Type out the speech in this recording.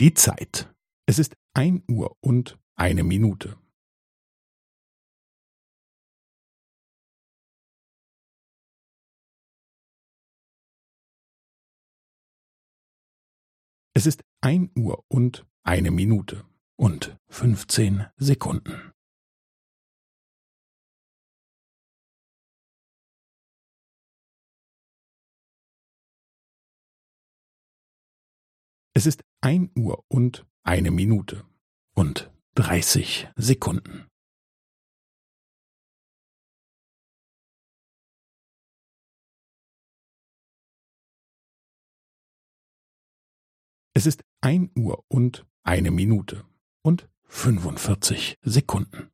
Die Zeit. Es ist ein Uhr und eine Minute. Es ist ein Uhr und eine Minute und fünfzehn Sekunden. Es ist ein Uhr und eine Minute und dreißig Sekunden. Es ist ein Uhr und eine Minute und fünfundvierzig Sekunden.